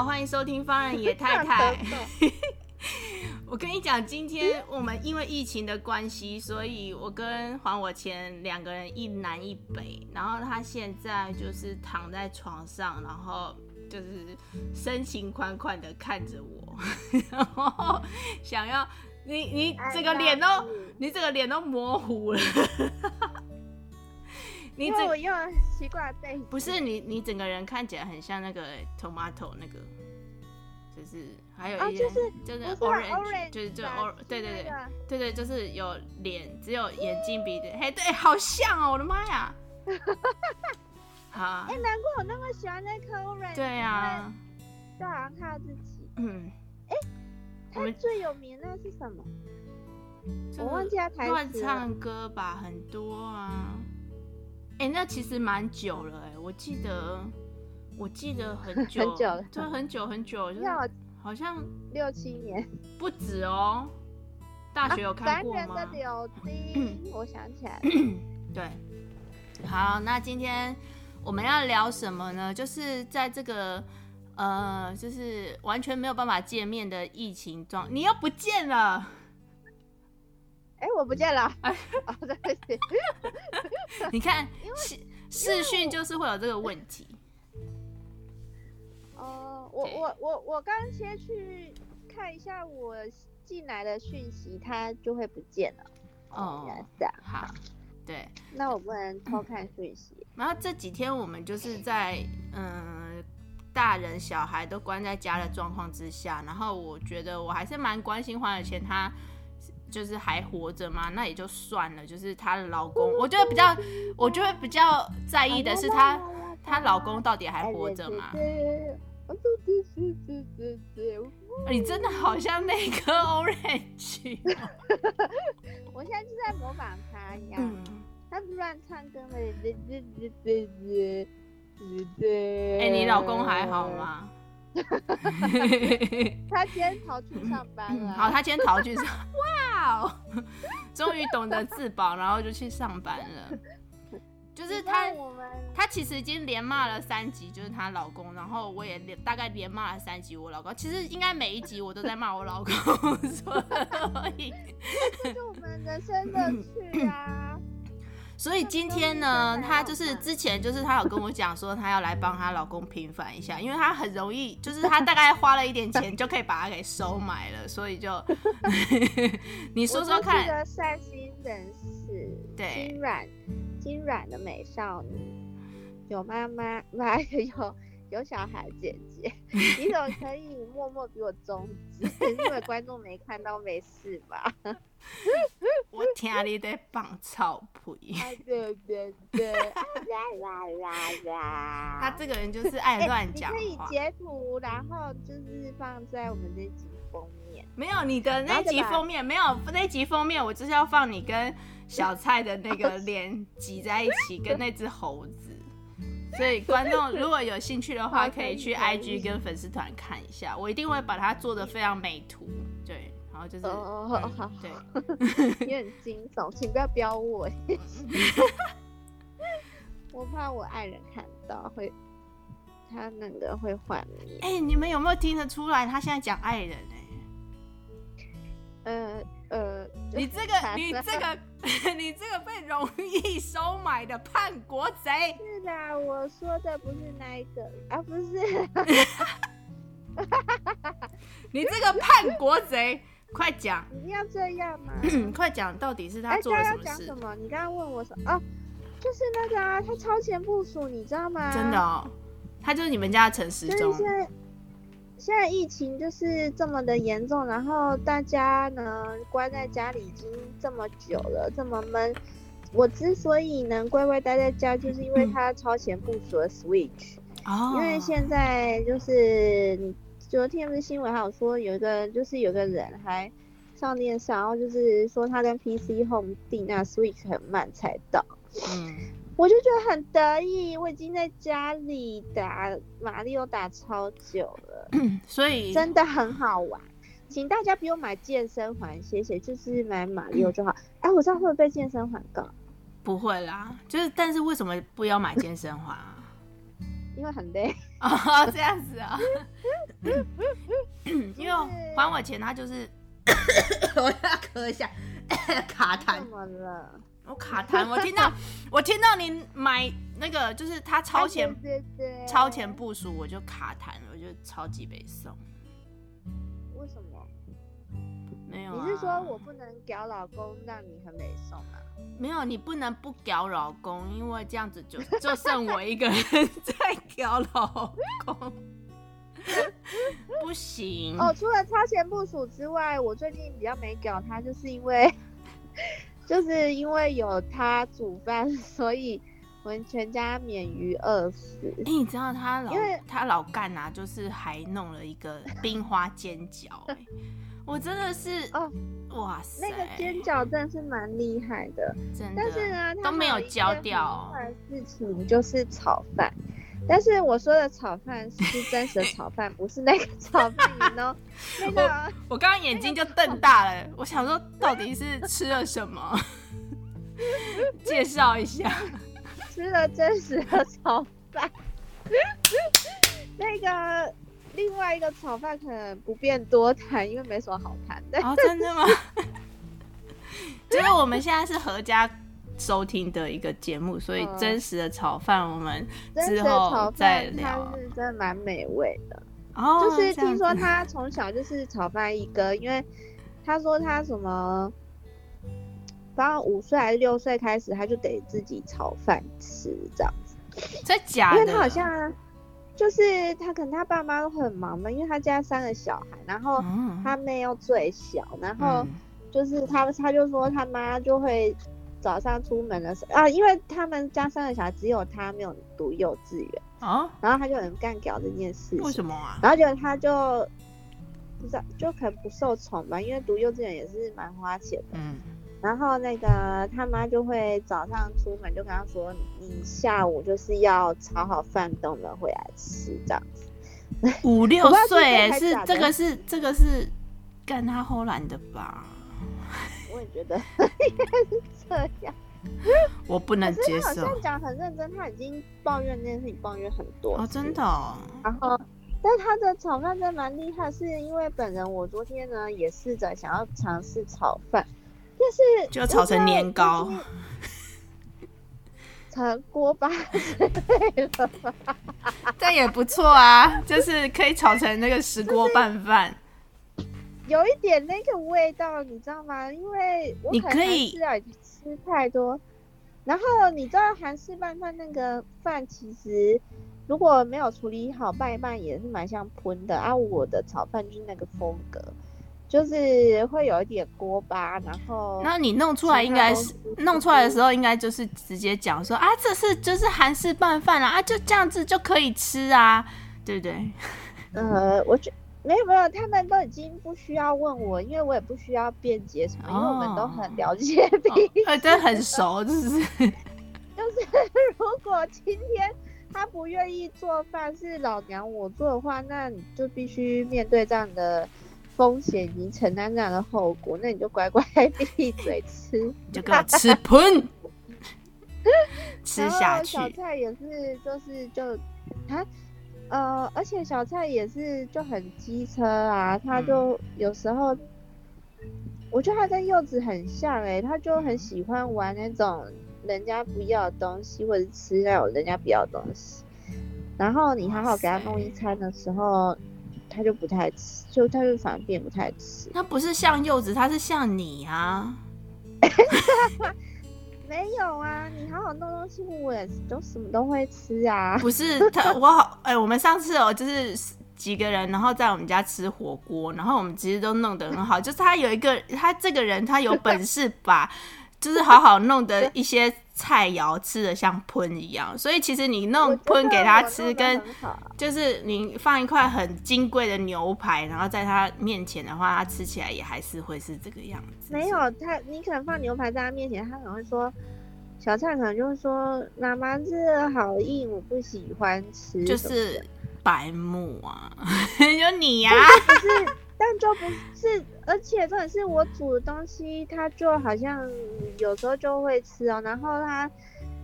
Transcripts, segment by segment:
好，欢迎收听方人野太太。我跟你讲，今天我们因为疫情的关系，所以我跟还我钱两个人一南一北，然后他现在就是躺在床上，然后就是深情款款的看着我，然后想要你你这个脸都你这个脸都模糊了。你因为我用习惯背，不是你，你整个人看起来很像那个 tomato 那个，就是还有一些、哦、就是就是 orange，就是就 or 对对对对对，就是有脸，只有眼睛鼻子，嘿，对，好像哦，我的妈呀！好，哎、欸，难怪我那么喜欢那颗 orange，对啊，就好像看到自己，嗯，哎、欸，他最有名的是什么？我忘记他台词。乱唱歌吧，很多啊。哎、欸，那其实蛮久了哎、欸，我记得，我记得很久，很久了，就很久很久，就是好像六七年，不止哦。大学有看过吗？啊、男人的柳丁，我想起来了。对，好，那今天我们要聊什么呢？就是在这个呃，就是完全没有办法见面的疫情状，你又不见了。哎、欸，我不见了！哎，哦，对不起。你看，视视讯就是会有这个问题。哦、呃，我我我我刚先去看一下我进来的讯息，它就会不见了。哦，原来是这样。好，对。那我不能偷看讯息、嗯。然后这几天我们就是在嗯，大人小孩都关在家的状况之下，然后我觉得我还是蛮关心黄小千他。就是还活着吗？那也就算了。就是她的老公，我觉得比较，我觉得比较在意的是她，她老公到底还活着吗？你真的好像那个 Orange。我现在就在模仿他一样，他不乱唱歌吗？哎，你老公还好吗？他今天逃去上班了。好，他今天逃去上，哇哦，终于懂得自保，然后就去上班了。就是他，他其实已经连骂了三集，就是她老公，然后我也连大概连骂了三集我老公。其实应该每一集我都在骂我老公，所以这是我们人生的趣啊。所以今天呢，她就是之前就是她有跟我讲说，她要来帮她老公平反一下，因为她很容易，就是她大概花了一点钱就可以把它给收买了，所以就 你说说看。我是个善心人士，对，心软心软的美少女，有妈妈，妈有有小孩姐姐，你怎么可以默默比我中指？因为观众没看到，没事吧？我听你在放臭屁。对对对，啦啦啦啦他这个人就是爱乱讲。欸、你可以截图，然后就是放在我们这集封面。没有你的那集封面，没有那集封面，我就是要放你跟小蔡的那个脸挤在一起，跟那只猴子。所以观众如果有兴趣的话，可以去 IG 跟粉丝团看一下，我一定会把它做得非常美图。对。然后就是哦，好好，对，你很惊悚，请不要飙我，我怕我爱人看到会，他那个会幻灭。哎、欸，你们有没有听得出来？他现在讲爱人呢、呃，你这个，你这个，你这个被容易收买的叛国贼。是的，我说的不是那一个啊，不是。你这个叛国贼。快讲！一定要这样吗？快讲，到底是他做了什么事？什么？你刚刚问我什么？哦，就是那个啊，他超前部署，你知道吗？真的哦，他就是你们家的陈时中。现在现在疫情就是这么的严重，然后大家呢关在家里已经这么久了，这么闷。我之所以能乖乖待在家，就是因为他超前部署了 Switch。哦，因为现在就是昨天不是新闻还有说有一个就是有个人还上电视，然后就是说他跟 PC Home 订那 Switch 很慢才到。嗯，我就觉得很得意，我已经在家里打马里奥打超久了，所以真的很好玩。请大家不用买健身环，谢谢，就是买马里奥就好。哎、嗯，我知道会不会被健身环告？不会啦，就是但是为什么不要买健身环啊？因为很累 哦，这样子啊。因为还我钱，他就是我要咳一下，卡痰。怎么了？我卡痰，我听到 我听到你买那个，就是他超前超前部署，我就卡痰，我就超级北宋。为什么？没有、啊？你是说我不能屌老公，让你很美送啊？没有，你不能不屌老公，因为这样子就 就剩我一个人在屌老公，不行。哦，除了超前部署之外，我最近比较没屌他，就是因为。就是因为有他煮饭，所以我们全家免于饿死。哎、欸，你知道他老，因为他老干啊，就是还弄了一个冰花煎饺。哎，我真的是哦，哇塞，那个煎饺真的是蛮厉害的，真的。但是呢，都没有焦掉。事情就是炒饭。但是我说的炒饭是真实的炒饭，不是那个 炒饭，你呢？那个我刚刚眼睛就瞪大了，我想说到底是吃了什么？介绍一下，吃了真实的炒饭。那个另外一个炒饭可能不便多谈，因为没什么好谈的。哦，真的吗？就是我们现在是合家。收听的一个节目，所以真实的炒饭我们之后再聊。它是真的蛮美味的哦，就是听说他从小就是炒饭一哥，因为他说他什么，反正五岁还是六岁开始，他就得自己炒饭吃这样子。真假的？因为他好像就是他可能他爸妈都很忙嘛，因为他家三个小孩，然后他妹又最小，然后就是他他就说他妈就会。早上出门的时候啊，因为他们家三个小孩只有他没有读幼稚园啊，然后他就很干譙这件事情。为什么啊？然后就他就不知道，就可能不受宠吧，因为读幼稚园也是蛮花钱的。嗯。然后那个他妈就会早上出门就跟他说：“你下午就是要炒好饭，等我们回来吃这样子。”五六岁是这个是这个是干他后来的吧？我也觉得 应该是这样，我不能接受。好像讲很认真，他已经抱怨这件事情抱怨很多哦，真的哦。然后，但他的炒饭真的蛮厉害，是因为本人我昨天呢也试着想要尝试炒饭，但是就炒成年糕，成锅巴之类的吧，这也不错啊，就是可以炒成那个石锅拌饭。有一点那个味道，你知道吗？因为我可能吃啊吃太多，然后你知道韩式拌饭那个饭其实如果没有处理好，拌一拌也是蛮像喷的啊。我的炒饭就是那个风格，就是会有一点锅巴，然后那你弄出来应该是弄出来的时候应该就是直接讲说啊，这是就是韩式拌饭啊，啊就这样子就可以吃啊，对不对？呃，我觉。没有没有，他们都已经不需要问我，因为我也不需要辩解什么，因为我们都很了解彼此，真的很熟，就是 就是，如果今天他不愿意做饭，是老娘我做的话，那你就必须面对这样的风险，你承担这样的后果，那你就乖乖 闭嘴吃，就给我吃喷，吃下去。小菜也是，就是就啊。呃，而且小蔡也是就很机车啊，他就有时候，我觉得他跟柚子很像哎、欸，他就很喜欢玩那种人家不要的东西，或者吃那种人家不要的东西。然后你好好给他弄一餐的时候，他就不太吃，就他就反而变不太吃。他不是像柚子，他是像你啊。没有啊，你好好弄东西，我也都什么都会吃啊。不是 他，我好哎、欸，我们上次哦，就是几个人，然后在我们家吃火锅，然后我们其实都弄得很好。就是他有一个，他这个人他有本事把，就是好好弄的一些菜肴吃的像喷一样，所以其实你弄喷给他吃，跟就是你放一块很金贵的牛排，然后在他面前的话，他吃起来也还是会是这个样子。没有他，你可能放牛排在他面前，他可能会说，小蔡可能就会说，妈妈这个好硬，我不喜欢吃，就是白目啊，就你呀、但就不是。而且重点是我煮的东西，他就好像有时候就会吃哦。然后他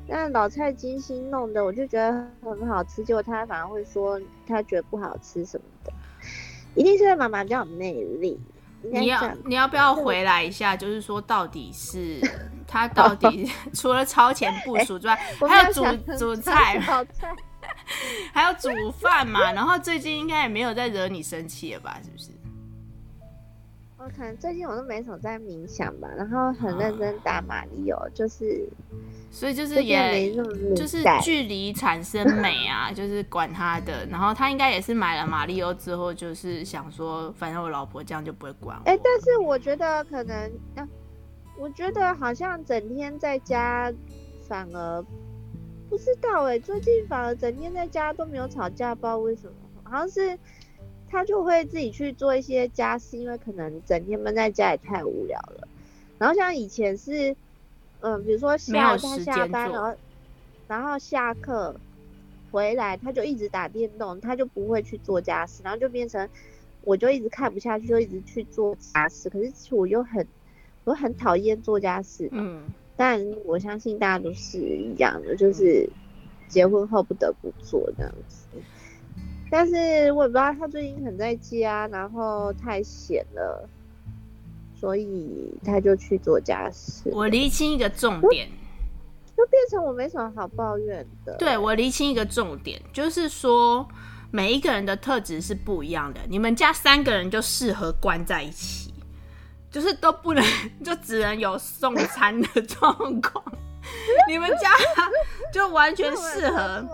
那老蔡精心弄的，我就觉得很好吃。结果他反而会说他觉得不好吃什么的。一定是妈妈比较有魅力。你要你要不要回来一下？就是说，到底是 他到底 除了超前部署之外，欸、还有煮煮菜，菜还有煮饭嘛？然后最近应该也没有再惹你生气了吧？是不是？可能最近我都没什么在冥想吧，然后很认真打马里奥，就是，所以就是也就是距离产生美啊，就是管他的。然后他应该也是买了马里奥之后，就是想说，反正我老婆这样就不会管我。哎、欸，但是我觉得可能，啊，我觉得好像整天在家，反而不知道哎、欸，最近反而整天在家都没有吵架，不知道为什么，好像是。他就会自己去做一些家事，因为可能整天闷在家也太无聊了。然后像以前是，嗯、呃，比如说下他下班然后，然后下课回来，他就一直打电动，他就不会去做家事，然后就变成我就一直看不下去，就一直去做家事。可是其实我又很我很讨厌做家事，嗯，但我相信大家都是一样的，就是结婚后不得不做这样子。但是我也不知道他最近很在家，然后太闲了，所以他就去做家事。我厘清一个重点，就变成我没什么好抱怨的。对，我厘清一个重点，就是说每一个人的特质是不一样的。你们家三个人就适合关在一起，就是都不能，就只能有送餐的状况。你们家 就完全适合，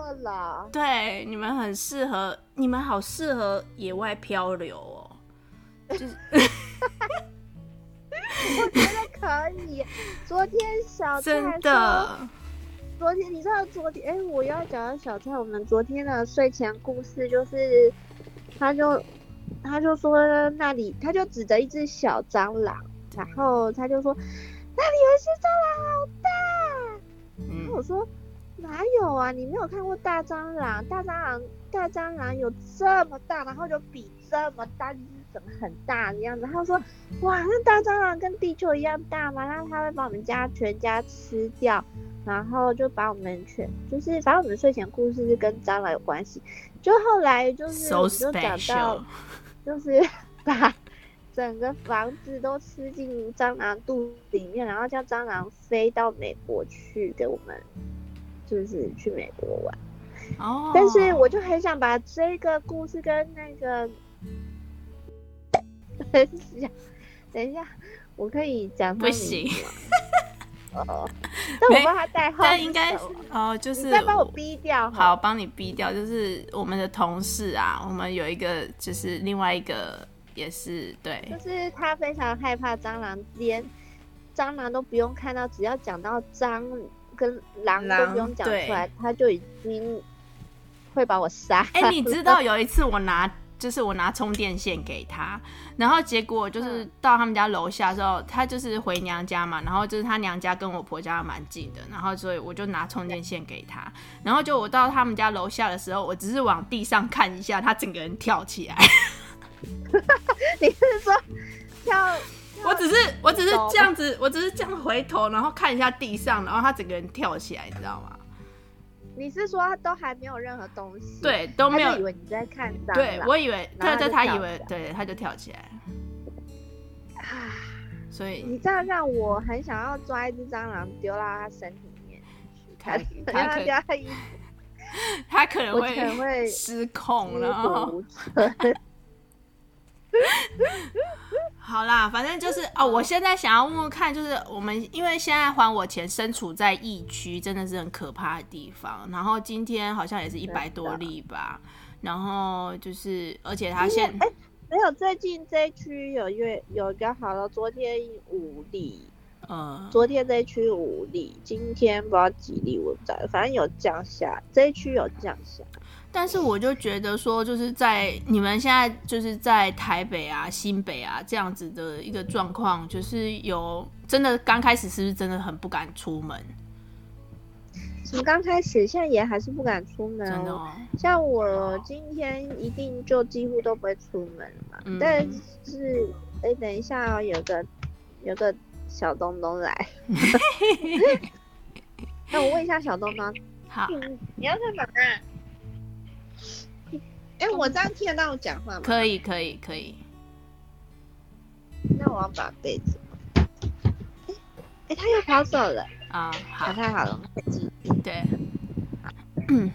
对，你们很适合，你们好适合野外漂流哦。就是，我觉得可以。昨天小蔡真的，昨天你知道昨天，哎、欸，我要讲到小蔡，我们昨天的睡前故事就是，他就他就说那里，他就指着一只小蟑螂，然后他就说那里有一只蟑螂，有啊？你没有看过大蟑螂？大蟑螂，大蟑螂有这么大，然后就比这么大，就是整个很大的样子。他说，哇，那大蟑螂跟地球一样大吗？然后他会把我们家全家吃掉，然后就把我们全，就是反正我们睡前故事是跟蟑螂有关系。就后来就是，so、就讲到，就是 把。整个房子都吃进蟑螂肚里面，然后叫蟑螂飞到美国去，给我们就是去美国玩。哦。但是我就很想把这个故事跟那个，等一下，等一下，我可以讲不行。哦。但我帮他代号。但应该哦，就是再帮我逼掉。好，帮你逼掉。就是我们的同事啊，我们有一个，就是另外一个。也是对，就是他非常害怕蟑螂，连蟑螂都不用看到，只要讲到蟑跟狼都不用讲出来，他就已经会把我杀。哎、欸，你知道有一次我拿，就是我拿充电线给他，然后结果就是到他们家楼下的时候，他就是回娘家嘛，然后就是他娘家跟我婆家蛮近的，然后所以我就拿充电线给他，然后就我到他们家楼下的时候，我只是往地上看一下，他整个人跳起来。只是我只是这样子，我只是这样回头，然后看一下地上，然后他整个人跳起来，你知道吗？你是说他都还没有任何东西？对，都没有。以为你在看蟑螂？对，我以为对对，他以为对，他就跳起来。啊，所以你这样让我很想要抓一只蟑螂丢到他身体里面去，他他他 他他可能会失控，然后。好啦，反正就是哦。我现在想要问问看，就是我们因为现在还我钱身处在疫区，真的是很可怕的地方。然后今天好像也是一百多例吧。然后就是，而且他现哎、欸、没有，最近这一区有月有一个好了。昨天五例，嗯，昨天这一区五例，今天不知道几例，我不知道，反正有降下，这一区有降下。但是我就觉得说，就是在你们现在就是在台北啊、新北啊这样子的一个状况，就是有真的刚开始是不是真的很不敢出门？什么刚开始，现在也还是不敢出门。真的哦。像我今天一定就几乎都不会出门嘛。嗯。但是，哎、欸，等一下哦，有个有个。小东东来 那我问一下小东东，好，你要干嘛？哎、欸，我这样听得到我讲话吗？可以，可以，可以。那我要把被子。哎、欸，他又跑走了啊！好，太好了，对，嗯，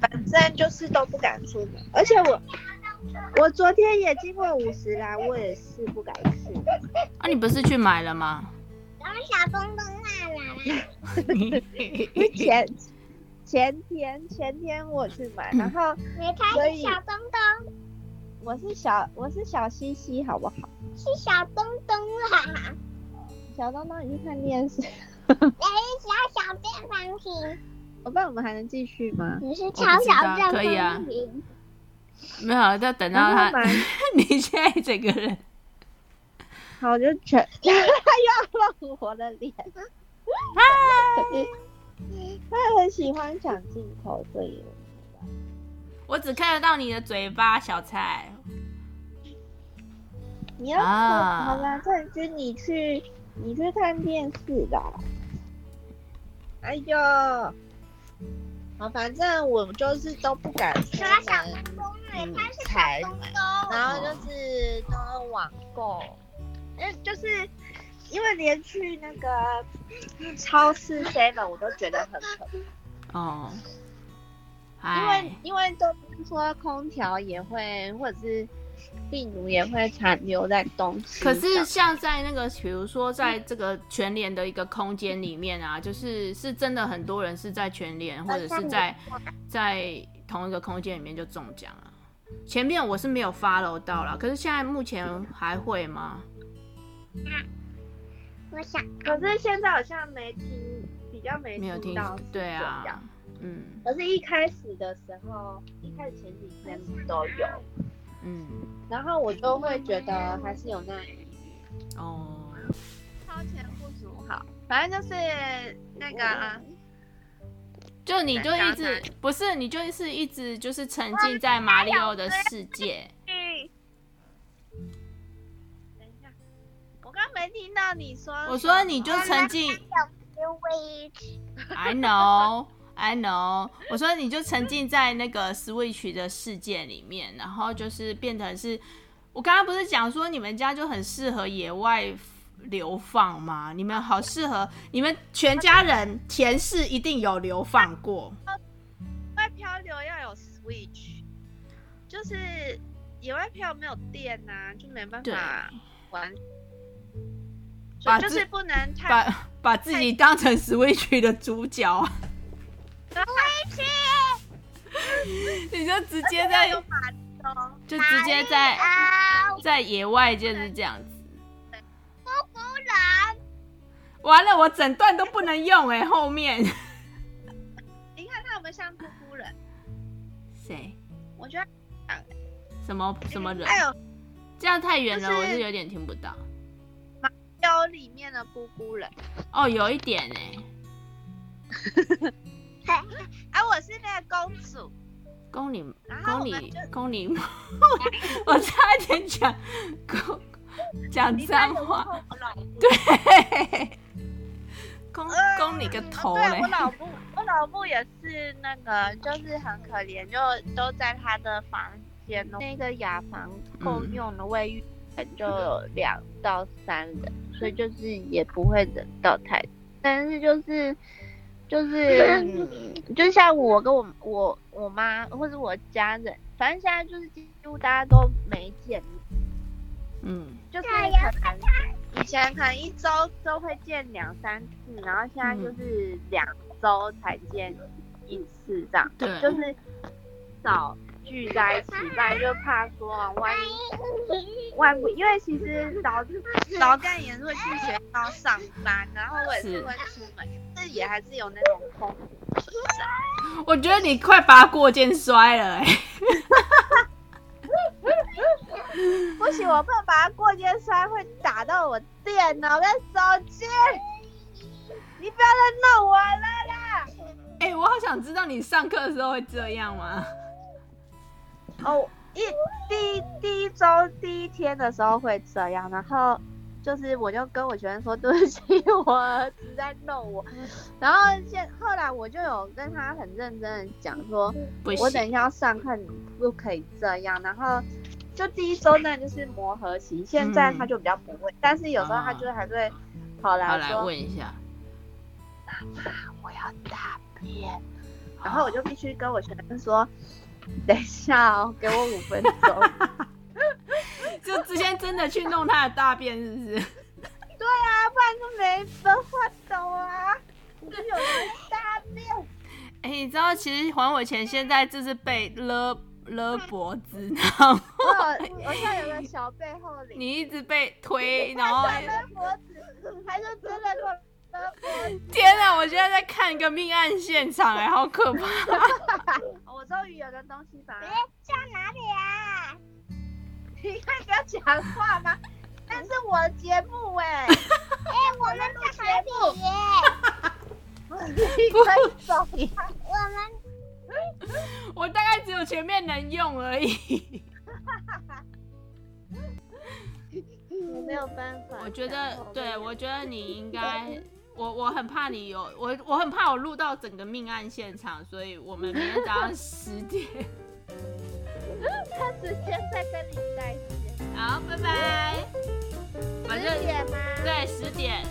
反正就是都不敢出门，而且我。我昨天也经过五十啦，我也是不敢去。啊，你不是去买了吗？然后小东东来了。前前天前天我去买，然后所以小东东，我是小我是小西西，好不好？是小东东啦。小东东，你去看电视。我 是小小正方形。我不知道我们还能继续吗？你是超小正方形。可以啊。没有，要等到他。你现在整个人，好就全，他又要露我的脸。他很喜欢抢镜头，所以。我只看得到你的嘴巴，小蔡。你要、啊、好啦，冠军，你去，你去看电视啦。哎呦，好，反正我就是都不敢出门。嗯，才买，然后就是都网购，嗯，就是因为连去那个超市 seven 我都觉得很疼哦，因为因为都说空调也会或者是病毒也会残留在东西，可是像在那个比如说在这个全联的一个空间里面啊，就是是真的很多人是在全联或者是在在同一个空间里面就中奖了。前面我是没有 follow 到了，可是现在目前还会吗？我想，可是现在好像没听，比较没没有听到。对啊，嗯。可是一开始的时候，一开始前几天都有，嗯。然后我就会觉得还是有那疑虑。哦。超前部署好，反正就是那个。嗯就你就一直不是，你就是一直就是沉浸在马里奥的世界。等一下，我刚没听到你说。我说你就沉浸。I know, I know。我说你就沉浸在那个 Switch 的世界里面，然后就是变成是，我刚刚不是讲说你们家就很适合野外。流放吗？你们好适合，你们全家人前世一定有流放过。外漂流要有 switch，就是野外漂没有电呐、啊，就没办法玩。把就是不能太把把自己当成 switch 的主角。switch，你就直接在，就直接在在野外就是这样完了，我整段都不能用哎，后面。你看他有没有像姑姑人？谁？我觉得什么什么人？哎呦，这样太远了，我是有点听不到。马里奥里面的姑姑人。哦，有一点哎。啊，我是那个公主。宫里，宫里，宫里。我 差点讲讲脏话。对。攻攻你个头嘞！对，我老母，我老母也是那个，就是很可怜，就都在他的房间哦。那个雅房共用的卫浴就有两到三人，嗯，所以就是也不会人到太。但是就是就是，嗯，就像我跟我我我妈或者我家人，反正现在就是几乎大家都没见。嗯，就是可能以前可能一周都会见两三次，然后现在就是两周才见一次这样。对，就是少聚在一起，不然就怕说万一万不，因为其实老老干也是会去学校上班，然后我也是会出门，但也还是有那种风险存在。我觉得你快把过肩摔了哎、欸！不行，我不能把它过肩摔，会打到我电脑跟手机。你不要再弄我了啦！哎、欸，我好想知道你上课的时候会这样吗？哦，一第一第一周第一天的时候会这样，然后就是我就跟我学生说对不起，我儿子在弄我。然后现后来我就有跟他很认真的讲说，我等一下要上课，你不可以这样。然后就第一周呢就是磨合期，现在他就比较不会，嗯、但是有时候他就还是会跑来说，好来问一下。妈妈，我要大便，然后我就必须跟我学生说，等一下哦，给我五分钟。就之前真的去弄他的大便，是不是？对啊，不然就没分化走啊。我就有大便。哎、欸，你知道，其实还我钱，现在就是被勒勒脖子，然后我我现在有个小背后领，你一直被推，然后勒脖子，还是真的勒。天哪！我现在在看一个命案现场，哎，好可怕！我终于有个东西把。哎，在哪里啊？你可以不要讲话吗？那是我的节目哎。哎，我们在海里耶。你可以走。我们，我大概只有前面能用而已。我没有办法。我觉得，对，我觉得你应该。我我很怕你有我我很怕我录到整个命案现场，所以我们明天早上十点，他直接再跟你再见。好，拜拜。十点吗？对，十点。